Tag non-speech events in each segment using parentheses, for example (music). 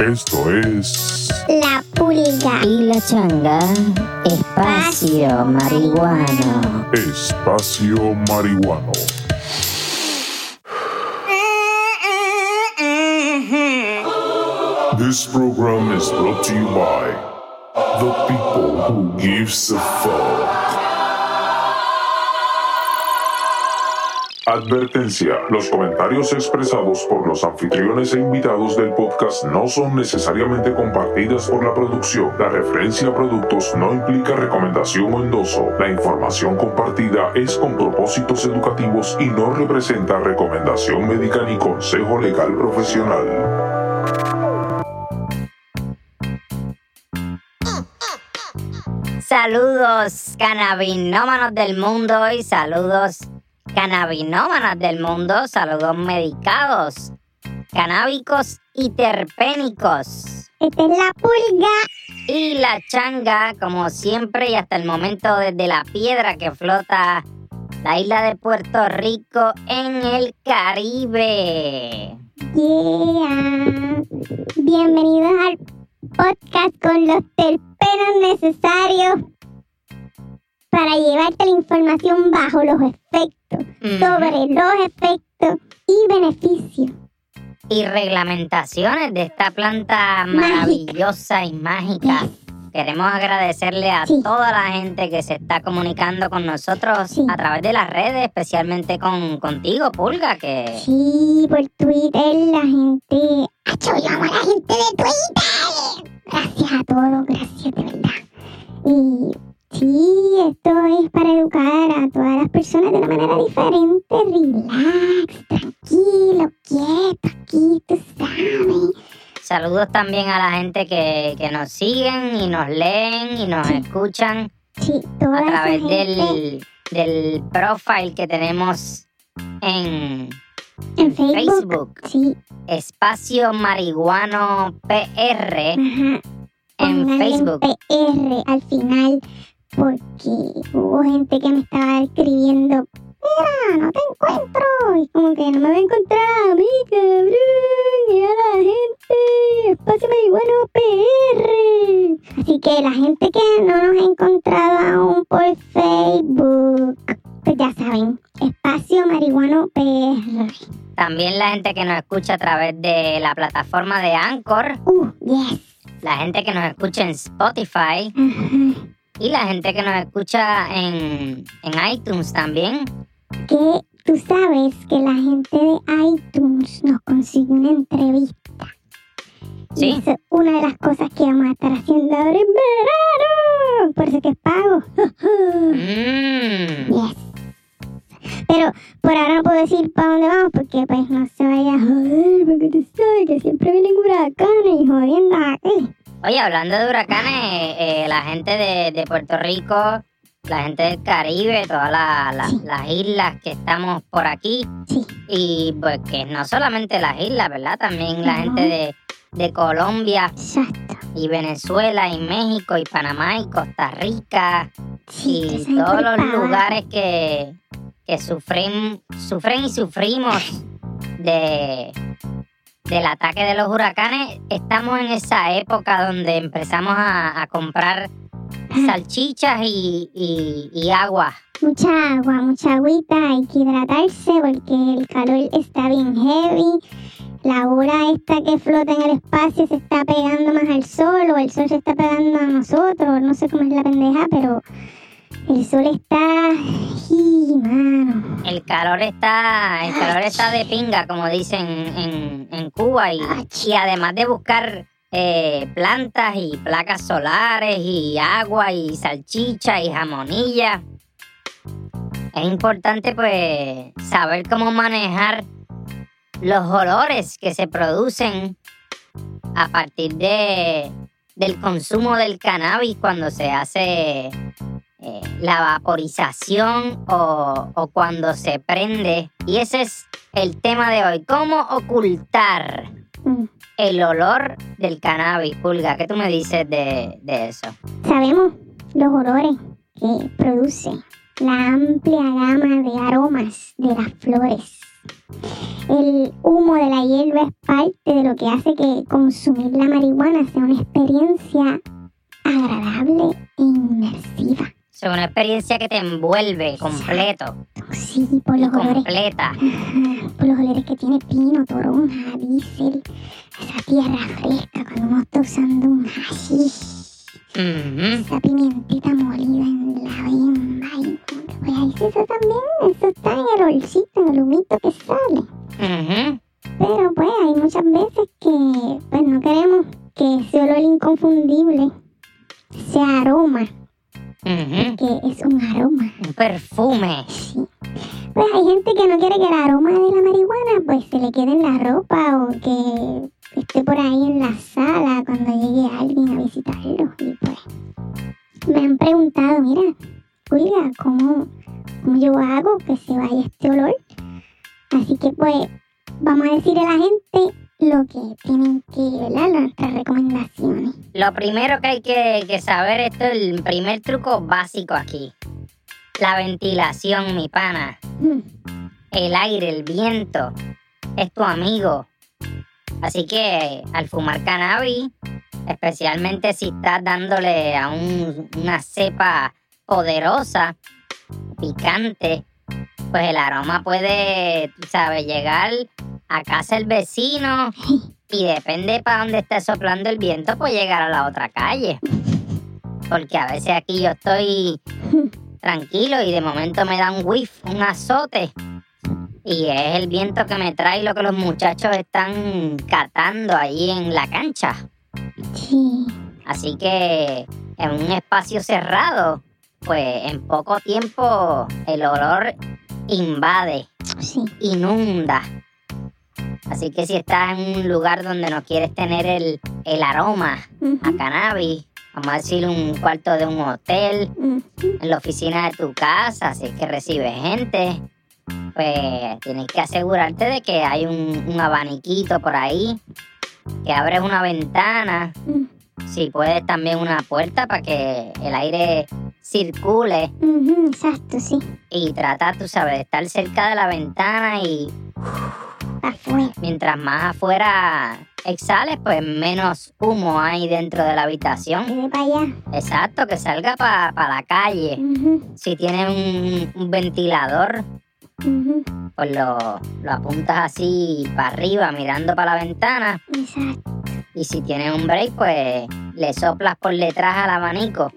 Esto es La pulga. Y la changa, espacio marihuano. Espacio Marihuano. This program is brought to you by the people who gives a fuck. Advertencia. Los comentarios expresados por los anfitriones e invitados del podcast no son necesariamente compartidas por la producción. La referencia a productos no implica recomendación o endoso. La información compartida es con propósitos educativos y no representa recomendación médica ni consejo legal profesional. Saludos cannabinómanos del mundo y saludos cannabinómanas del mundo, saludos medicados, canábicos y terpénicos. Esta es la pulga. Y la changa, como siempre y hasta el momento desde la piedra que flota la isla de Puerto Rico en el Caribe. Yeah. Bienvenidos al podcast con los terpenos necesarios para llevarte la información bajo los efectos, sobre los efectos y beneficios. Y reglamentaciones de esta planta Mágica. maravillosa y mágica. Queremos agradecerle a Sí. toda la gente que se está comunicando con nosotros Sí. a través de las redes, especialmente con contigo, Pulga, que Sí, por Twitter la gente... ¡Acho, yo amo a la gente de Twitter! Gracias a todos, gracias de verdad. Y sí, esto es para educar a todas las personas de una manera diferente, relax, tranquilo, quieto, aquí, tú sabes. saludos también a la gente que, que nos siguen y nos leen y nos Sí. escuchan Sí, toda a través gente del, del profile que tenemos en, en Facebook. Facebook. Sí, Espacio Marihuano PR ajá. en Facebook. PR al final porque hubo gente que me estaba escribiendo, mira, no te encuentro. Y como que no me voy a encontrar a mí, cabrón. Y a la gente, espacio marihuano PR. Así que la gente que no nos ha encontrado aún por Facebook, pues ya saben, espacio marihuano PR. También la gente que nos escucha a través de la plataforma de Anchor, Uh, yes. la gente que nos escucha en Spotify Ajá. Y la gente que nos escucha en, en iTunes también. que tú sabes que la gente de iTunes nos consigue una entrevista. Y Sí. eso es una de las cosas que vamos a estar haciendo ahora en verano. Por eso que es pago. (laughs) Mm. yes. Pero por ahora no puedo decir para dónde vamos porque pues no se vaya a joder porque tú sabes que siempre vienen huracanes y jodiendo aquí. Oye, hablando de huracanes, eh, la gente de, de Puerto Rico, la gente del Caribe, todas la- la- Sí. las islas que estamos por aquí, Sí. y pues que no solamente las islas, ¿verdad? También la gente de, de Colombia Exacto. y Venezuela y México y Panamá y Costa Rica Sí, y todos los lugares que, que sufren, sufren y sufrimos de, del ataque de los huracanes. Estamos en esa época donde empezamos a, a comprar salchichas y, y- y agua. Mucha agua, mucha agüita, hay que hidratarse porque el calor está bien heavy. La hora esta que flota en el espacio se está pegando más al sol o el sol se está pegando a nosotros, no sé cómo es la pendeja, pero el sol está... ¡Y, mano! El calor está, el calor está de pinga, como dicen en, Cuba, y, y además de buscar eh, plantas y placas solares y agua y salchicha y jamonilla, es importante pues saber cómo manejar los olores que se producen a partir de del consumo del cannabis cuando se hace eh, la vaporización o, o cuando se prende. Y ese es el tema de hoy. ¿Cómo ocultar Mm. el olor del cannabis, Pulga? ¿Qué tú me dices de, de eso? Sabemos los olores que produce la amplia gama de aromas de las flores El humo de la hierba es parte de lo que hace que consumir la marihuana sea una experiencia agradable e inmersiva. Es una experiencia que te envuelve completo Sí, por los olores, completa. ajá, por los olores que tiene pino, toronja, diésel, esa tierra fresca cuando uno está usando un hashish. Esa pimientita molida en la bemba y pues ahí sí eso también, eso está en el olcito, en el humito que sale. Pero pues hay muchas veces que pues no queremos que ese olor inconfundible sea aroma, Que es un aroma. Un perfume. Sí. Pues hay gente que no quiere que el aroma de la marihuana pues se le quede en la ropa o que esté por ahí en la sala cuando llegue alguien a visitarlo. Y pues me han preguntado, mira, Julia, ¿cómo, ¿cómo yo hago que se vaya este olor? Así que pues vamos a decirle a la gente lo que tienen que, ¿verdad? Nuestras recomendaciones. Lo primero que hay que, que saber, esto es el primer truco básico aquí. La ventilación, mi pana. Mm, El aire, el viento, es tu amigo. Así que al fumar cannabis, especialmente si estás dándole a un- una cepa poderosa, picante, pues el aroma puede, sabes, llegar a casa del vecino (gasps) y depende para dónde esté soplando el viento, pues llegar a la otra calle. Porque a veces aquí yo estoy (laughs) tranquilo y de momento me da un whiff, un azote. Y es el viento que me trae lo que los muchachos están catando ahí en la cancha. Sí, Así que en un espacio cerrado, pues en poco tiempo el olor invade, sí. inunda. Así que si estás en un lugar donde no quieres tener el, el aroma a cannabis, vamos a decir un cuarto de un hotel, en la oficina de tu casa, si es que recibes gente, pues tienes que asegurarte de que hay un, un abaniquito por ahí, que abres una ventana, si puedes también una puerta para que el aire circule. Exacto, sí. y trata, tú sabes, de estar cerca de la ventana y Afuera. mientras más afuera exhales, pues menos humo hay dentro de la habitación. de para allá. Exacto, que salga para la calle. Si tienes un, un ventilador, pues lo, lo apuntas así para arriba, mirando para la ventana. Exacto. Y si tienes un break, pues le soplas por detrás al abanico.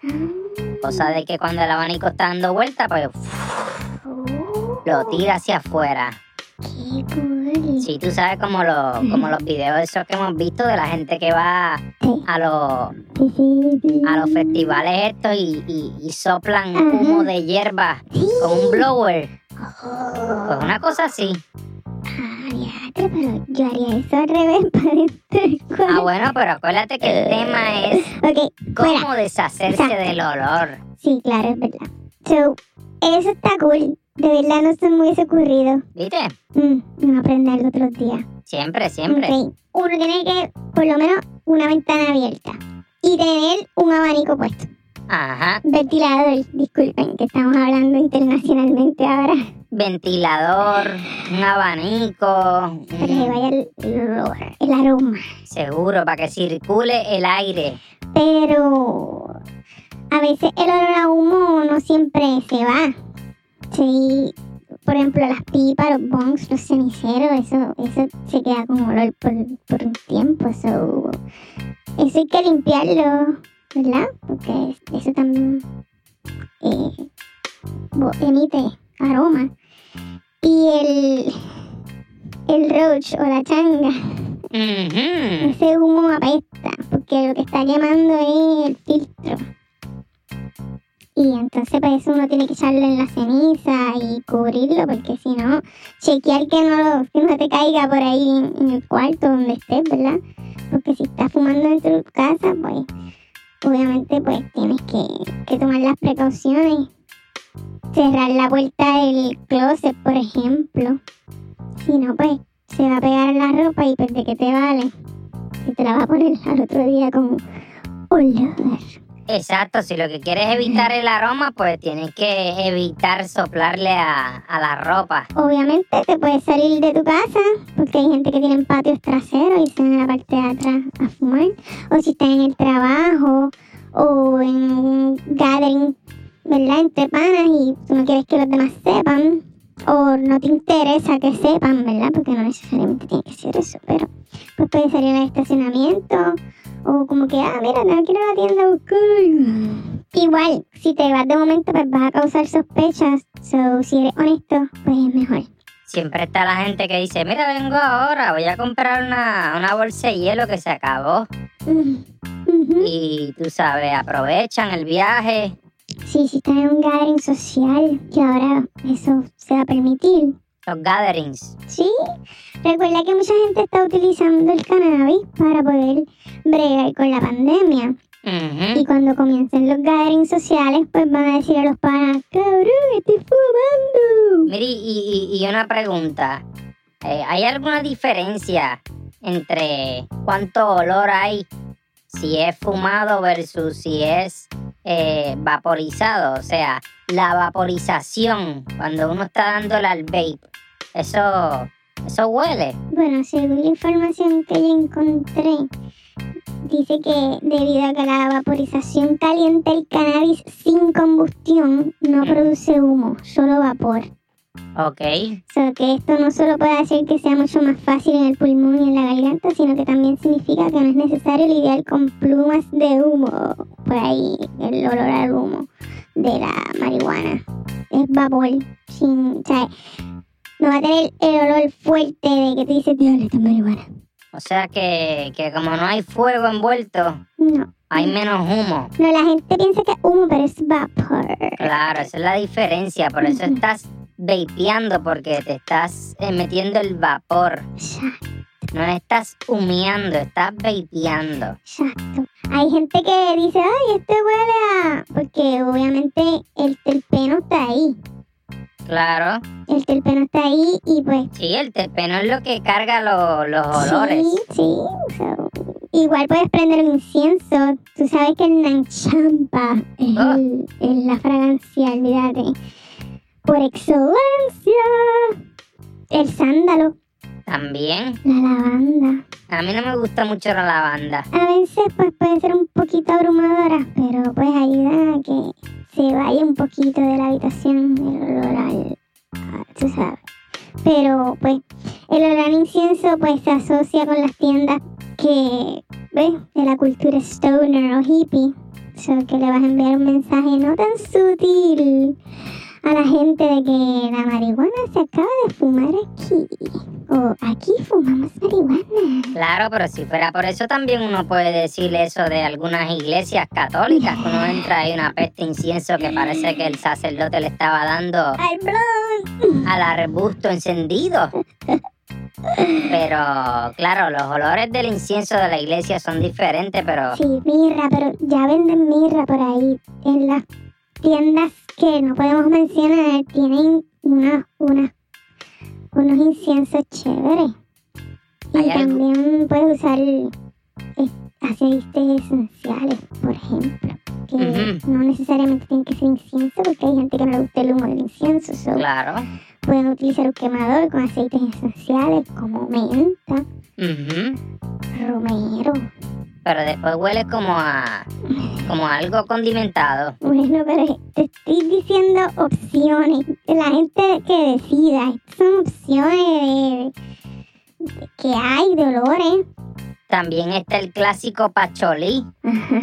Cosa de que cuando el abanico está dando vuelta, pues Oh, lo tira hacia afuera. Qué cool. Si tú sabes como, lo, como los videos esos que hemos visto de la gente que va Sí, a los, sí, sí, sí. a los festivales estos y, y- y soplan Ajá. humo de hierba Sí. con un blower. Oh, Pues una cosa así. ah, pero yo haría eso al revés (laughs) para dentro. Ah, bueno, pero acuérdate que el tema es fuera. cómo deshacerse Exacto. del olor. Sí, claro, es verdad. So, eso está cool. De verdad no me hubiese ocurrido. ¿Viste? Mm, no aprender algo otros días. Siempre, siempre. Ok, Uno tiene que, por lo menos, una ventana abierta. Y tener un abanico puesto. Ajá. Ventilador, disculpen, que estamos hablando internacionalmente ahora. Ventilador, un abanico, Para que vaya el olor, el aroma. seguro, para que circule el aire. Pero a veces el olor a humo no siempre se va. Sí, por ejemplo, las pipas, los bongs, los ceniceros, eso, eso se queda con olor por, por un tiempo. So, eso hay que limpiarlo, ¿verdad? Porque eso también eh, emite aroma. Y el, el roach o la changa. Ese humo apesta, porque lo que está quemando es el filtro. Y entonces para eso uno tiene que echarlo en la ceniza y cubrirlo, porque si no, chequear que no, que no te caiga por ahí en, el cuarto donde estés, ¿verdad? Porque si estás fumando dentro de tu casa, pues obviamente pues tienes que, tomar las precauciones. Cerrar la puerta del closet, por ejemplo. Si no, pues se va a pegar la ropa y pues de qué te vale. Si te la va a poner al otro día con olor Exacto, si lo que quieres es evitar el aroma, pues tienes que evitar soplarle a, a la ropa. Obviamente te puedes salir de tu casa, porque hay gente que tiene patios traseros y se van a la parte de atrás a fumar. O si estás en el trabajo o en un gathering, ¿verdad? Entre panas y tú no quieres que los demás sepan. O no te interesa que sepan, ¿verdad? Porque no necesariamente tiene que ser eso, pero pues puedes salir al estacionamiento o como que, ah, mira, ir a la tienda a buscar. Igual, si te vas de momento, pues vas a causar sospechas. So, si eres honesto, pues es mejor. Siempre está la gente que dice, mira, vengo ahora, voy a comprar una, una bolsa de hielo que se acabó. Mm, ujú. Y tú sabes, aprovechan el viaje. Sí, si estás en un gathering social, que ahora eso se va a permitir. Los gatherings. Sí, recuerda que mucha gente está utilizando el cannabis para poder bregar con la pandemia. Y cuando comiencen los gatherings sociales, pues van a decir a los panas, cabrón, estoy fumando. Mire, y, y- y una pregunta. Eh, ¿Hay alguna diferencia entre cuánto olor hay si es fumado versus si es eh, vaporizado? O sea, la vaporización, cuando uno está dándole al vape, eso, eso huele. Bueno, según la información que yo encontré, dice que debido a que la vaporización calienta el cannabis sin combustión, no produce humo, solo vapor. Ok. O sea, que esto no solo puede hacer que sea mucho más fácil en el pulmón y en la garganta, sino que también significa que no es necesario lidiar con plumas de humo, por ahí el olor al humo de la marihuana. Es vapor, sin, o sea, no va a tener el olor fuerte de que te dice, esto es marihuana. O sea que, que como no hay fuego envuelto, No, hay menos humo. no, la gente piensa que es humo, pero es vapor. Claro, esa es la diferencia. Por eso estás vapeando, porque te estás eh, metiendo el vapor. Exacto. No estás humeando, estás vapeando. Exacto. Hay gente que dice, ay, este huele a... Porque obviamente el terpeno está ahí. Claro. El terpeno está ahí y pues... Sí, el terpeno es lo que carga lo- los olores. Sí, sí. so, igual puedes prender un incienso. Tú sabes que el nanchampa es, Ah. el- es la fragancia, olvídate. Por excelencia. El sándalo, También. la lavanda. A mí no me gusta mucho la lavanda. A veces pues puede ser un poquito abrumadora, pero pues ayuda a que vaya un poquito de la habitación el olor tú sabes. Pero pues el olor incienso pues se asocia con las tiendas que, ¿ves? De la cultura stoner o hippie. So que le vas a enviar un mensaje no tan sutil a la gente de que la marihuana se acaba de fumar aquí. O aquí fumamos marihuana. Claro, pero si fuera por eso también uno puede decir eso de algunas iglesias católicas, que uno entra y una peste incienso que parece que el sacerdote le estaba dando ¡Al blon! al arbusto encendido. Pero claro, los olores del incienso de la iglesia son diferentes, pero Sí, mirra, pero ya venden mirra por ahí. En las tiendas que no podemos mencionar tienen unos inciensos chéveres. Y también puedes usar eh, aceites esenciales, por ejemplo. Que no necesariamente tienen que ser incienso, porque hay gente que no le gusta el humo del incienso. so claro. Pueden utilizar un quemador con aceites esenciales como menta, romero. Pero después huele como a como a algo condimentado. Bueno, pero te estoy diciendo opciones. La gente que decida, son opciones de- de- que hay de olores. También está el clásico pacholí. Ajá.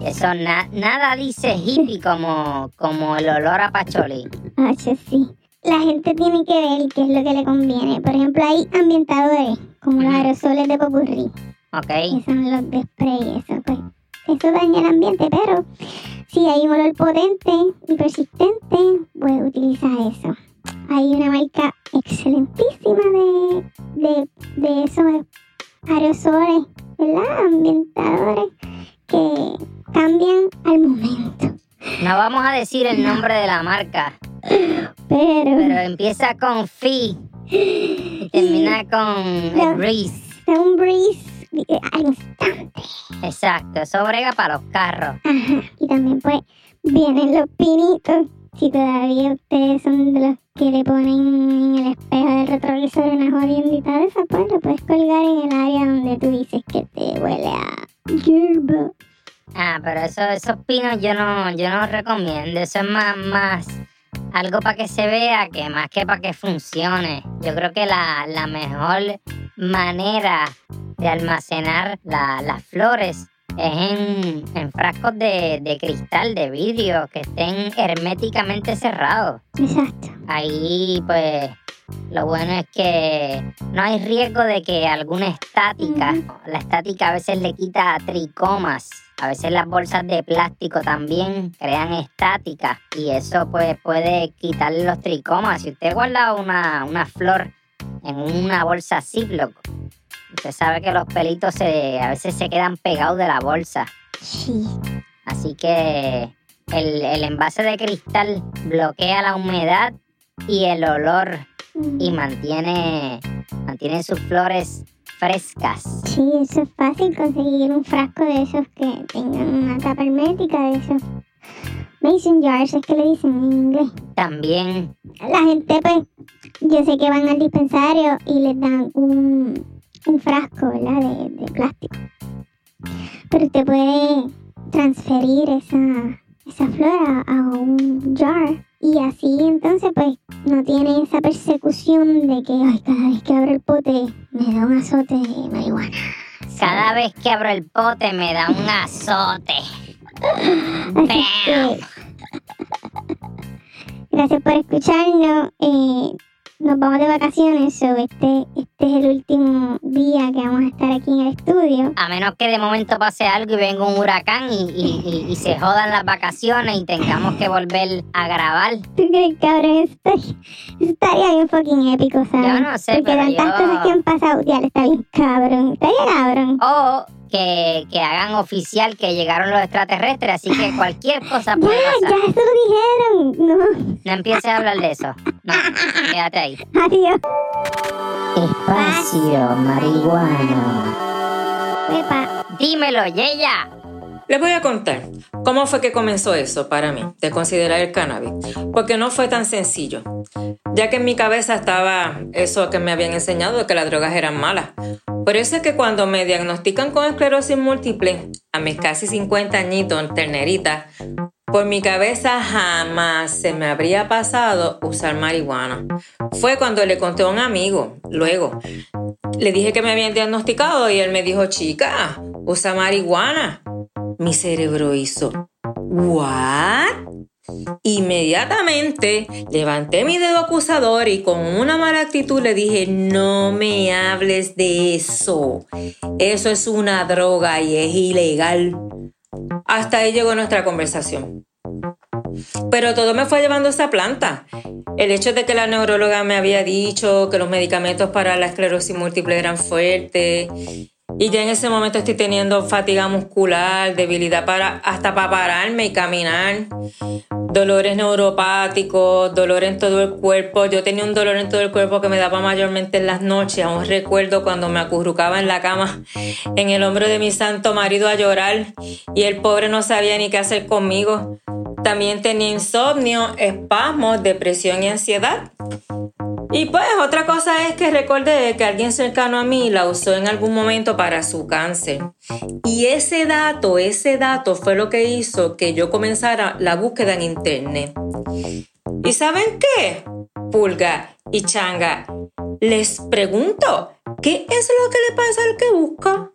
Eso na- nada dice hippie como, como el olor a pacholí. H, sí. La gente tiene que ver qué es lo que le conviene. Por ejemplo, hay ambientadores, como los aerosoles de popurrí, ¿Ok? que son los de spray, eso pues. Eso daña el ambiente, pero si hay un olor potente y persistente, pues utiliza eso. Hay una marca excelentísima de, de, de esos aerosoles, ¿verdad? Ambientadores que cambian al momento. No vamos a decir el nombre de la marca, Pero, pero empieza con Fi y termina con No. Breeze. un breeze al instante. Exacto, eso brega para los carros. Ajá. Y también pues vienen los pinitos. Si todavía ustedes son de los que le ponen en el espejo del retrovisor una jodiendita de esa, pues lo puedes colgar en el área donde tú dices que te huele a hierba. Ah, pero eso, esos pinos yo no, yo no recomiendo. Eso es más, más algo para que se vea que más que para que funcione. Yo creo que la, la mejor manera de almacenar la- las flores es en, en frascos de, de cristal, de vidrio, que estén herméticamente cerrados. Exacto. Ahí, pues, lo bueno es que no hay riesgo de que alguna estática, la estática a veces le quita tricomas. A veces las bolsas de plástico también crean estática y eso pues puede quitarle los tricomas. Si usted guarda una, una flor en una bolsa Ziploc, usted sabe que los pelitos se, a veces se quedan pegados de la bolsa. Sí. Así que el, el envase de cristal bloquea la humedad y el olor y mantiene, mantiene sus flores frescas. Sí, eso es fácil conseguir un frasco de esos que tengan una tapa hermética de esos mason jars, es que le dicen en inglés. También, La gente, pues, yo sé que van al dispensario y les dan un, un frasco, ¿verdad? De, de plástico. Pero usted puede transferir esa, esa flor a, a un jar y así entonces, pues, no tiene esa persecución de que, ay, cada vez que abro el pote me da un azote de marihuana. cada vez que abro el pote me da un azote. (laughs) Que, (laughs) gracias por escucharnos. Eh, nos vamos de vacaciones, so este, este es el último día que vamos a estar aquí en el estudio. A menos que de momento pase algo y venga un huracán y, y- y- y se jodan las vacaciones y tengamos que volver a grabar. ¿Tú crees, cabrón? Eso estaría, bien fucking épico, ¿sabes? Yo no sé, Porque pero tantas yo- cosas que han pasado, ya está bien cabrón. Estaría cabrón. O que, que hagan oficial que llegaron los extraterrestres, así que cualquier cosa (laughs) Ya, puede ya pasar. eso lo dijeron. No, No empieces a hablar de eso. No, quédate ahí. adiós. Espacio marihuana. Epa. Dímelo, Yeya. Les voy a contar cómo fue que comenzó eso para mí, de considerar el cannabis, porque no fue tan sencillo, ya que en mi cabeza estaba eso que me habían enseñado de que las drogas eran malas. Por eso es que cuando me diagnostican con esclerosis múltiple, a mis casi 50 añitos, ternerita, por mi cabeza jamás se me habría pasado usar marihuana. Fue cuando le conté a un amigo, luego, le dije que me habían diagnosticado y él me dijo, chica, usa marihuana. Mi cerebro hizo, ¿what? Inmediatamente levanté mi dedo acusador y con una mala actitud le dije, no me hables de eso. Eso es una droga y es ilegal. Hasta ahí llegó nuestra conversación. Pero todo me fue llevando esa planta. El hecho de que la neuróloga me había dicho que los medicamentos para la esclerosis múltiple eran fuertes y ya en ese momento estoy teniendo fatiga muscular, debilidad para hasta para pararme y caminar, dolores neuropáticos, dolor en todo el cuerpo. Yo tenía un dolor en todo el cuerpo que me daba mayormente en las noches. Aún recuerdo cuando me acurrucaba en la cama en el hombro de mi santo marido a llorar y el pobre no sabía ni qué hacer conmigo. También tenía insomnio, espasmos, depresión y ansiedad. Y pues otra cosa es que recordé que alguien cercano a mí la usó en algún momento para su cáncer. Y ese dato, ese dato fue lo que hizo que yo comenzara la búsqueda en internet. ¿Y saben qué? Pulga y changa, les pregunto, ¿qué es lo que le pasa al que busca?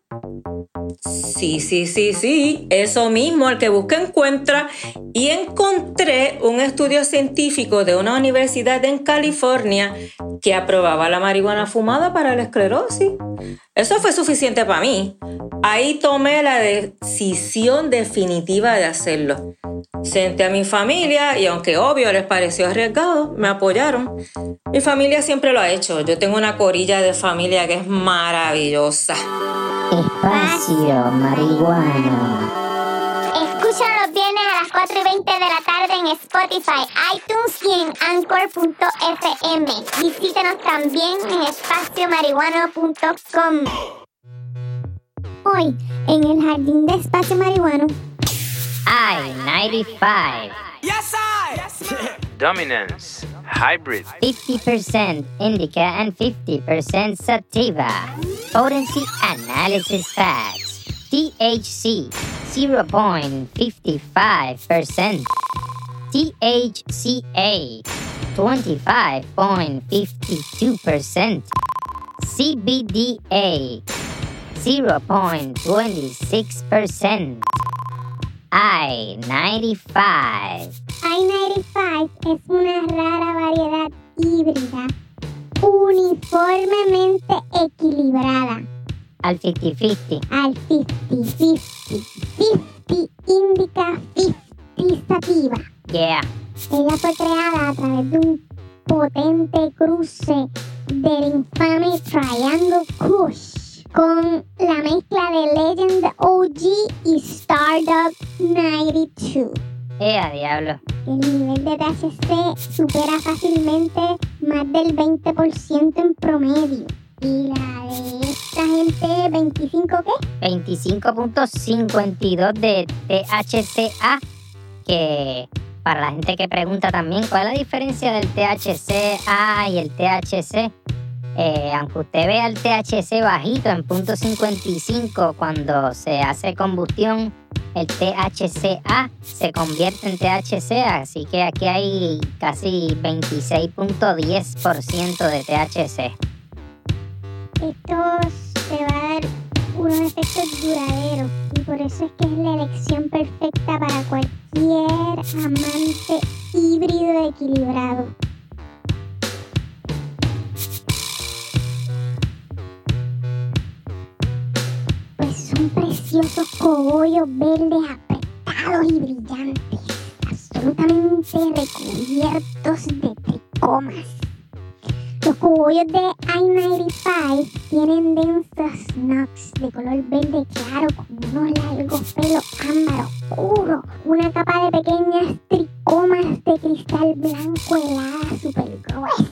Sí, sí, sí, sí, eso mismo, el que busca encuentra. Y encontré un estudio científico de una universidad en California que aprobaba la marihuana fumada para la esclerosis. Eso fue suficiente para mí. Ahí tomé la decisión definitiva de hacerlo. Senté a mi familia y aunque obvio les pareció arriesgado, me apoyaron. Mi familia siempre lo ha hecho. Yo tengo una corilla de familia que es maravillosa. Espacio marihuana. Escúchalo los viernes a las 4 y 20 de la tarde en Spotify, iTunes y en Anchor.fm. Visítenos también en espaciomarihuano.com. hoy en el Jardín de Espacio Marihuano. I-95. Dominance. Hybrid. 50% indica and 50% sativa. Potency analysis facts. THC 0.55%. THCA 25.52%. CBDA 0.26%. I-95. I-95 es una rara variedad híbrida uniformemente equilibrada Al 50-50. al 50-50. 50 indica 50 sativa. Yeah. Ella fue creada a través de un potente cruce del infame Triangle Kush con la mezcla de Legend OG 92. Eh, a diablo. El nivel de THC supera fácilmente más del 20% en promedio. Y la de esta gente, 25 qué? 25.52 de THCA, que para la gente que pregunta también cuál es la diferencia del THCA y el THC, eh, aunque usted vea el THC bajito en punto .55 cuando se hace combustión, el THCA se convierte en THC, así que aquí hay casi 26.10% de THC. Esto te va a dar unos efectos duraderos y por eso es que es la elección perfecta para cualquier amante híbrido equilibrado. Pues son preciosos cogollos verdes apretados y brillantes, absolutamente recubiertos de tricomas. Los cogollos de I-95 tienen densos nuts de color verde claro con unos largos pelos ámbar oscuro, una capa de pequeñas tricomas de cristal blanco helada super gruesa.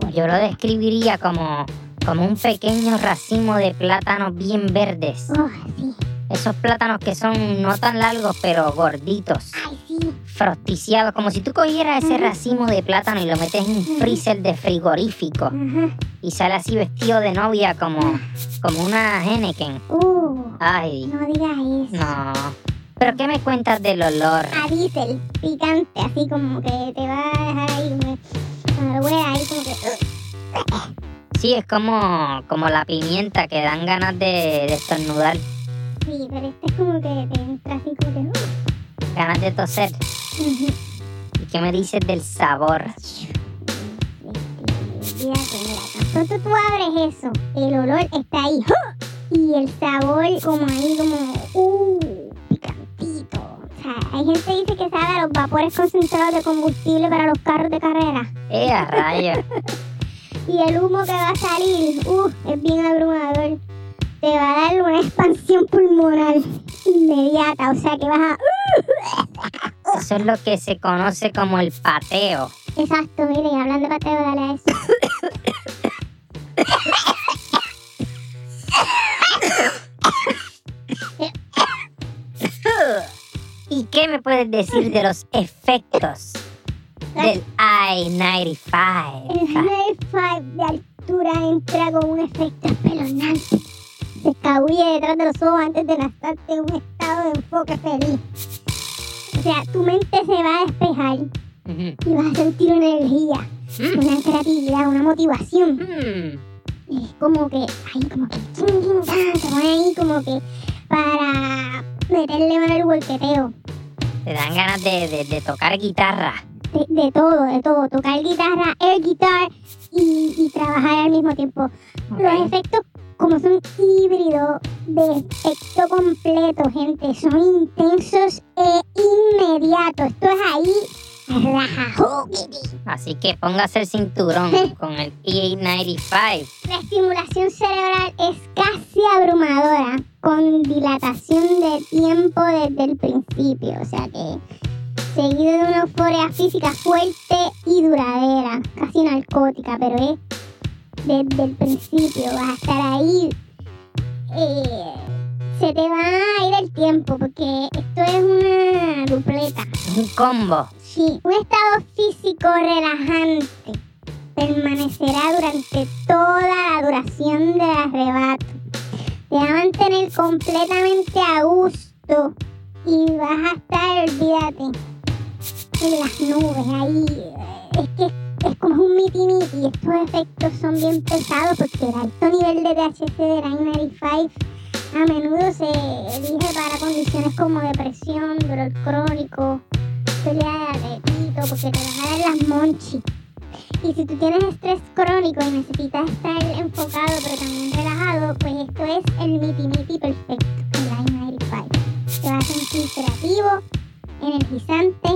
Pues yo lo describiría como, como un pequeño racimo de plátanos bien verdes. Oh, sí, Esos plátanos que son no tan largos, pero gorditos, ay, sí. frosticiados, como si tú cogieras ese racimo de plátano y lo metes en un freezer de frigorífico Ajá. y sale así vestido de novia como, como una Henneken. Uh, Ay, no digas eso. no. ¿Pero qué me cuentas del olor? A diésel, picante, así como que te va a dejar ahí, a ahí como que... Sí, es como, como la pimienta que dan ganas de, de estornudar, Sí, pero este es como que te entra así como que... uh. ganas de toser. ¿Y qué me dices del sabor? Fíjate, mira, tan pronto tú abres eso, el olor está ahí. ¡huh! Y el sabor como ahí, como, uh, picantito. O sea, hay gente que dice que sabe a los vapores concentrados de combustible para los carros de carrera. ¡Eh, a rayos! (laughs) Y el humo que va a salir, uh, es bien abrumador. Te va a dar una expansión pulmonar inmediata. O sea que vas a... Eso es lo que se conoce como el pateo. Exacto, miren, hablando de pateo, dale a eso. (coughs) ¿Y qué me puedes decir de los efectos del I-95? El High Five de altura entra con un efecto espeluznante. Se escabulle detrás de los ojos antes de lanzarte en un estado de enfoque feliz. O sea, tu mente se va a despejar y vas a sentir una energía, una creatividad, una motivación. Mm. Es como que, ahí como que, chin, chin, chan, te pone ahí como que para meterle mano al golpeteo. Te dan ganas de, de- de tocar guitarra. de, de todo, de todo, tocar guitarra, air guitar y, y trabajar al mismo tiempo. Los Ok. efectos, como son híbridos de efecto completo, gente, son intensos e inmediatos. Esto es ahí, Así que póngase el cinturón (laughs) con el E95. La estimulación cerebral es casi abrumadora, con dilatación de tiempo desde el principio. O sea que seguido de una euforia física fuerte y duradera, casi narcótica, pero es desde el principio. Vas a estar ahí eh, se te va a ir el tiempo porque esto es una dupleta. Un combo. Sí, un estado físico relajante permanecerá durante toda la duración del arrebato. Te va a mantener completamente a gusto y vas a estar, olvídate, en las nubes ahí. Es que es como un miti miti. Estos efectos son bien pesados porque el alto nivel de THC de 995 a menudo se elige para condiciones como depresión, dolor crónico, pelea de apetito, porque te vas a las monchis. Y si tú tienes estrés crónico y necesitas estar enfocado pero también relajado, pues esto es el miti miti perfecto, el 995. Te vas a sentir creativo, energizante,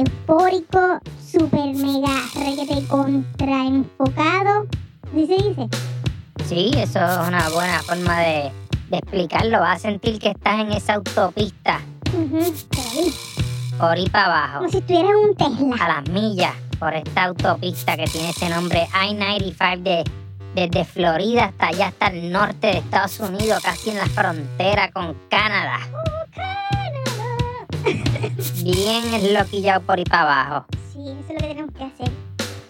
eufórico, super mega requete contra enfocado. ¿Sí se dice? Sí, eso es una buena forma de, de explicarlo. Vas a sentir que estás en esa autopista, pero ahí, por ahí para abajo, como si estuvieras en un Tesla. a las millas, por esta autopista que tiene ese nombre I-95 de, desde Florida hasta allá, hasta el norte de Estados Unidos, casi en la frontera con Canadá. (laughs) Bien loquillado por ahí para abajo. Sí, eso es lo que tenemos que hacer.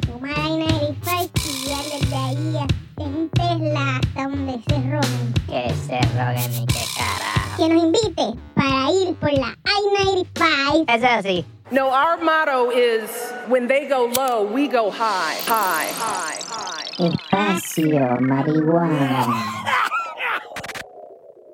Tomar I-95 y guiar desde ahí hasta un Tesla hasta donde se roben. Que se roguen ni que carajo. Que nos invite para ir por la I-95. Eso es así. No, our motto is when they go low, we go high, high, high, high. Espacio marihuana.